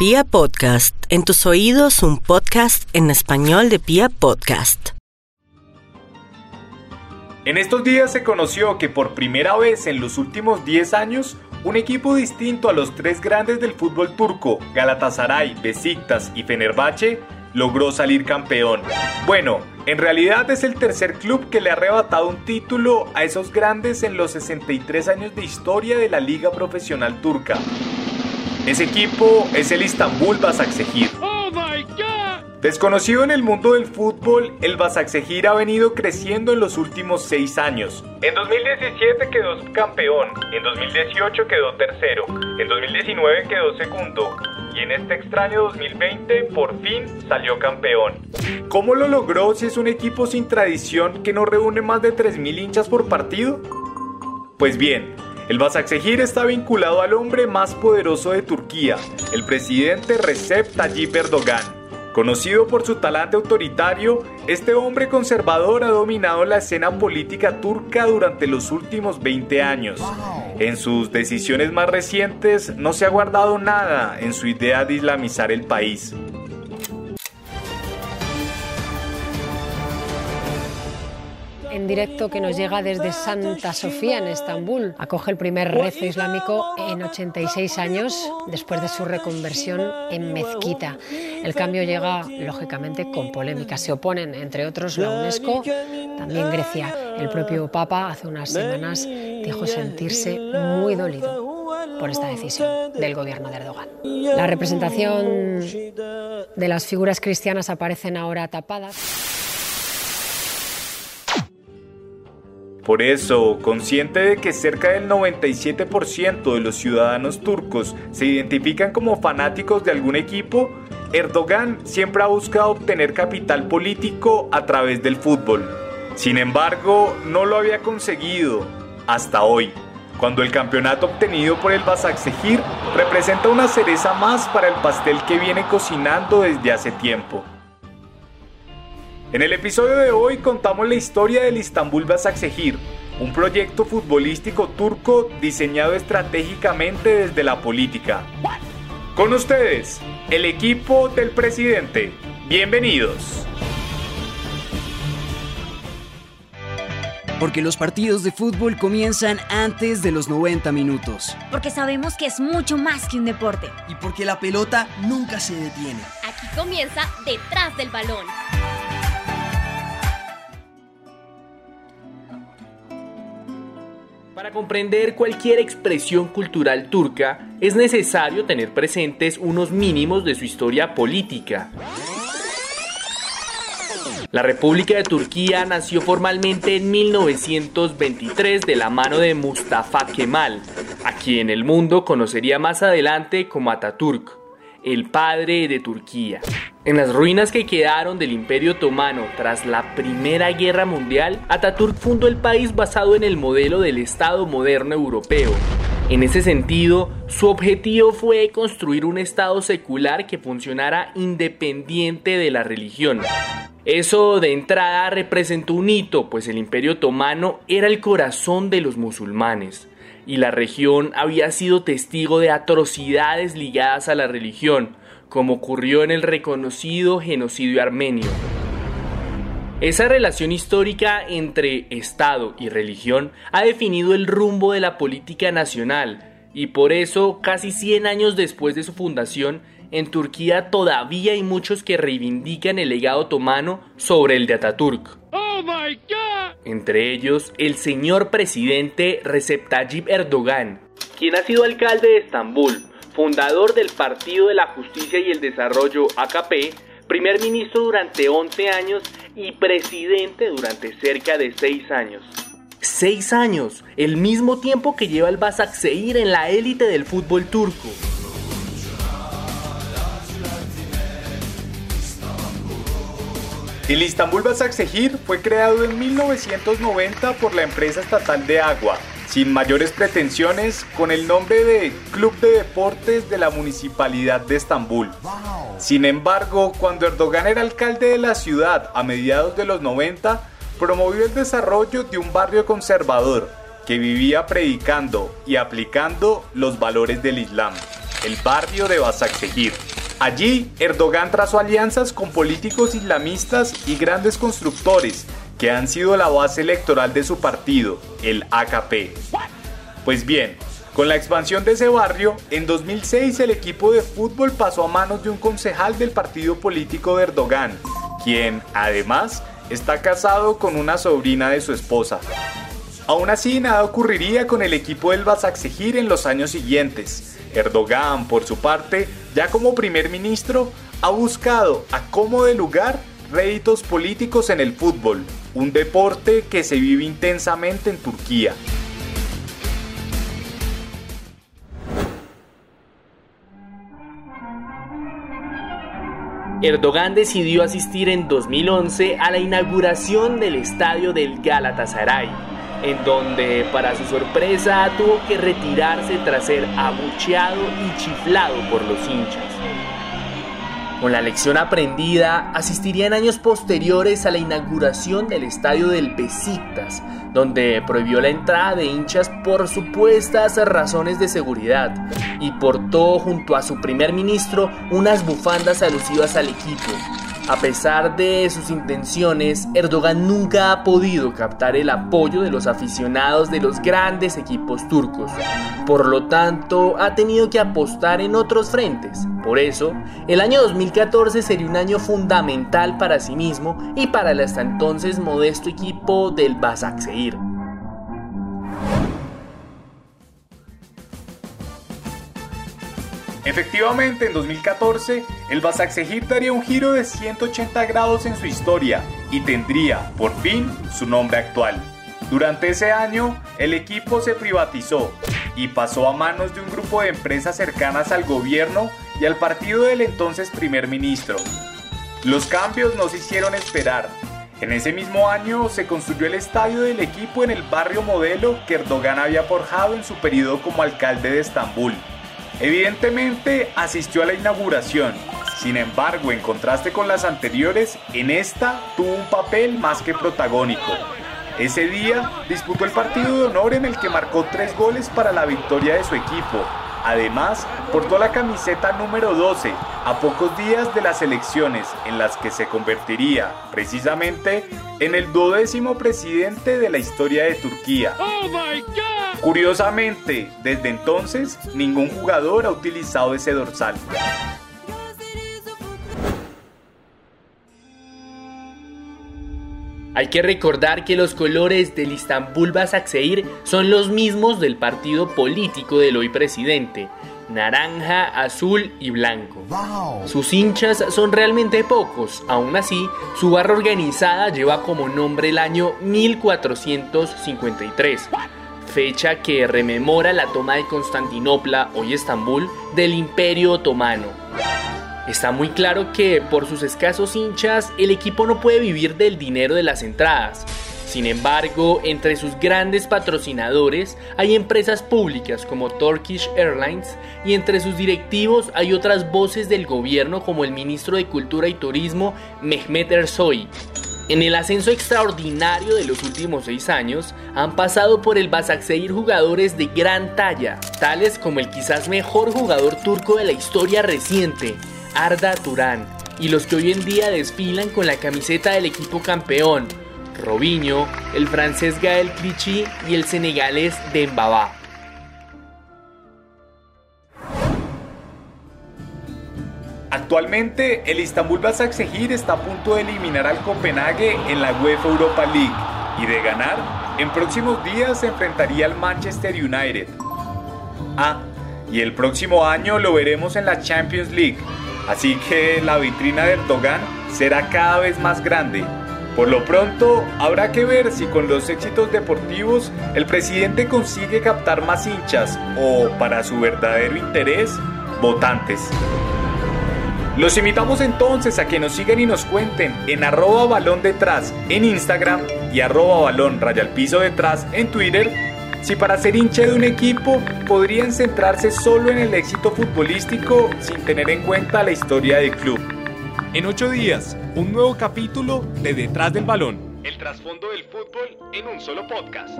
Pia Podcast, en tus oídos un podcast en español de Pia Podcast. En estos días se conoció que por primera vez en los últimos 10 años, un equipo distinto a los tres grandes del fútbol turco, Galatasaray, Besiktas y Fenerbahce, logró salir campeón. Bueno, en realidad es el tercer club que le ha arrebatado un título a esos grandes en los 63 años de historia de la liga profesional turca. Ese equipo es el Istanbul Basaksehir. Desconocido en el mundo del fútbol, el Basaksehir ha venido creciendo en los últimos seis años. En 2017 quedó campeón, en 2018 quedó tercero, en 2019 quedó segundo y en este extraño 2020 por fin salió campeón. ¿Cómo lo logró si es un equipo sin tradición que no reúne más de 3.000 hinchas por partido? Pues bien, el Basaksehir está vinculado al hombre más poderoso de Turquía, el presidente Recep Tayyip Erdogan. Conocido por su talante autoritario, este hombre conservador ha dominado la escena política turca durante los últimos 20 años. En sus decisiones más recientes no se ha guardado nada en su idea de islamizar el país. Directo que nos llega desde Santa Sofía, en Estambul. Acoge el primer rezo islámico en 86 años después de su reconversión en mezquita. El cambio llega, lógicamente, con polémica. Se oponen, entre otros, la UNESCO, también Grecia. El propio Papa hace unas semanas dijo sentirse muy dolido por esta decisión del gobierno de Erdogan. La representación de las figuras cristianas aparecen ahora tapadas. Por eso, consciente de que cerca del 97% de los ciudadanos turcos se identifican como fanáticos de algún equipo, Erdogan siempre ha buscado obtener capital político a través del fútbol. Sin embargo, no lo había conseguido hasta hoy, cuando el campeonato obtenido por el Basaksehir representa una cereza más para el pastel que viene cocinando desde hace tiempo. En el episodio de hoy contamos la historia del Istanbul Basaksehir, un proyecto futbolístico turco diseñado estratégicamente desde la política. Con ustedes, el equipo del presidente. Bienvenidos. Porque los partidos de fútbol comienzan antes de los 90 minutos. Porque sabemos que es mucho más que un deporte. Y porque la pelota nunca se detiene. Aquí comienza detrás del balón. Para comprender cualquier expresión cultural turca es necesario tener presentes unos mínimos de su historia política. La República de Turquía nació formalmente en 1923 de la mano de Mustafa Kemal, a quien el mundo conocería más adelante como Ataturk, el padre de Turquía. En las ruinas que quedaron del Imperio Otomano tras la Primera Guerra Mundial, Ataturk fundó el país basado en el modelo del Estado moderno europeo. En ese sentido, su objetivo fue construir un Estado secular que funcionara independiente de la religión. Eso de entrada representó un hito, pues el Imperio Otomano era el corazón de los musulmanes y la región había sido testigo de atrocidades ligadas a la religión, como ocurrió en el reconocido genocidio armenio. Esa relación histórica entre Estado y religión ha definido el rumbo de la política nacional y por eso, casi 100 años después de su fundación, en Turquía todavía hay muchos que reivindican el legado otomano sobre el de Ataturk. Oh Entre ellos, el señor presidente Recep Tayyip Erdogan, quien ha sido alcalde de Estambul, fundador del Partido de la Justicia y el Desarrollo AKP, primer ministro durante 11 años y presidente durante cerca de 6 años. 6 años, el mismo tiempo que lleva el Basaksehir en la élite del fútbol turco. El Istanbul Basaksehir fue creado en 1990 por la empresa estatal de agua, sin mayores pretensiones, con el nombre de Club de Deportes de la Municipalidad de Estambul. Sin embargo, cuando Erdogan era alcalde de la ciudad a mediados de los 90, promovió el desarrollo de un barrio conservador que vivía predicando y aplicando los valores del Islam. el barrio de Basaksehir. Allí, Erdogan trazó alianzas con políticos islamistas y grandes constructores que han sido la base electoral de su partido, el AKP. Pues bien, con la expansión de ese barrio, en 2006 el equipo de fútbol pasó a manos de un concejal del partido político de Erdogan, quien, además, está casado con una sobrina de su esposa. Aún así, nada ocurriría con el equipo del Basaksehir en los años siguientes. Erdogan, por su parte, ya como primer ministro, ha buscado a como de lugar réditos políticos en el fútbol, un deporte que se vive intensamente en Turquía. Erdogan decidió asistir en 2011 a la inauguración del estadio del Galatasaray, en donde para su sorpresa tuvo que retirarse tras ser abucheado y chiflado por los hinchas. Con la lección aprendida, asistiría en años posteriores a la inauguración del estadio del Besiktas, donde prohibió la entrada de hinchas por supuestas razones de seguridad y portó junto a su primer ministro unas bufandas alusivas al equipo, a pesar de sus intenciones, Erdogan nunca ha podido captar el apoyo de los aficionados de los grandes equipos turcos. Por lo tanto, ha tenido que apostar en otros frentes. Por eso, el año 2014 sería un año fundamental para sí mismo y para el hasta entonces modesto equipo del Basaksehir. Efectivamente, en 2014, el Basaksehir daría un giro de 180 grados en su historia y tendría, por fin, su nombre actual. Durante ese año, el equipo se privatizó y pasó a manos de un grupo de empresas cercanas al gobierno y al partido del entonces primer ministro. Los cambios no se hicieron esperar. En ese mismo año se construyó el estadio del equipo en el barrio modelo que Erdogan había forjado en su periodo como alcalde de Estambul. Evidentemente asistió a la inauguración, sin embargo, en contraste con las anteriores, en esta tuvo un papel más que protagónico. Ese día disputó el partido de honor en el que marcó tres goles para la victoria de su equipo, Además, portó la camiseta número 12 a pocos días de las elecciones en las que se convertiría precisamente en el duodécimo presidente de la historia de Turquía. Curiosamente, desde entonces, ningún jugador ha utilizado ese dorsal. Hay que recordar que los colores del Istanbul Basaksehir son los mismos del partido político del hoy presidente, naranja, azul y blanco. Sus hinchas son realmente pocos, aún así, su barra organizada lleva como nombre el año 1453, fecha que rememora la toma de Constantinopla, hoy Estambul, del Imperio Otomano. Está muy claro que por sus escasos hinchas el equipo no puede vivir del dinero de las entradas. Sin embargo, entre sus grandes patrocinadores hay empresas públicas como Turkish Airlines y entre sus directivos hay otras voces del gobierno como el ministro de Cultura y Turismo Mehmet Ersoy. En el ascenso extraordinario de los últimos seis años han pasado por el Basaksehir jugadores de gran talla, tales como el quizás mejor jugador turco de la historia reciente, Arda Turán y los que hoy en día desfilan con la camiseta del equipo campeón, Robinho, el francés Gael Clichy y el senegalés Dembaba. Actualmente, el Istanbul Basaksehir está a punto de eliminar al Copenhague en la UEFA Europa League y de ganar, en próximos días se enfrentaría al Manchester United. Ah, y el próximo año lo veremos en la Champions League, Así que la vitrina de Erdogan será cada vez más grande. Por lo pronto, habrá que ver si con los éxitos deportivos el presidente consigue captar más hinchas o, para su verdadero interés, votantes. Los invitamos entonces a que nos sigan y nos cuenten en arroba balón detrás en Instagram y arroba balón al piso detrás en Twitter si para ser hincha de un equipo podrían centrarse solo en el éxito futbolístico sin tener en cuenta la historia del club. En ocho días, un nuevo capítulo de Detrás del Balón. El trasfondo del fútbol en un solo podcast.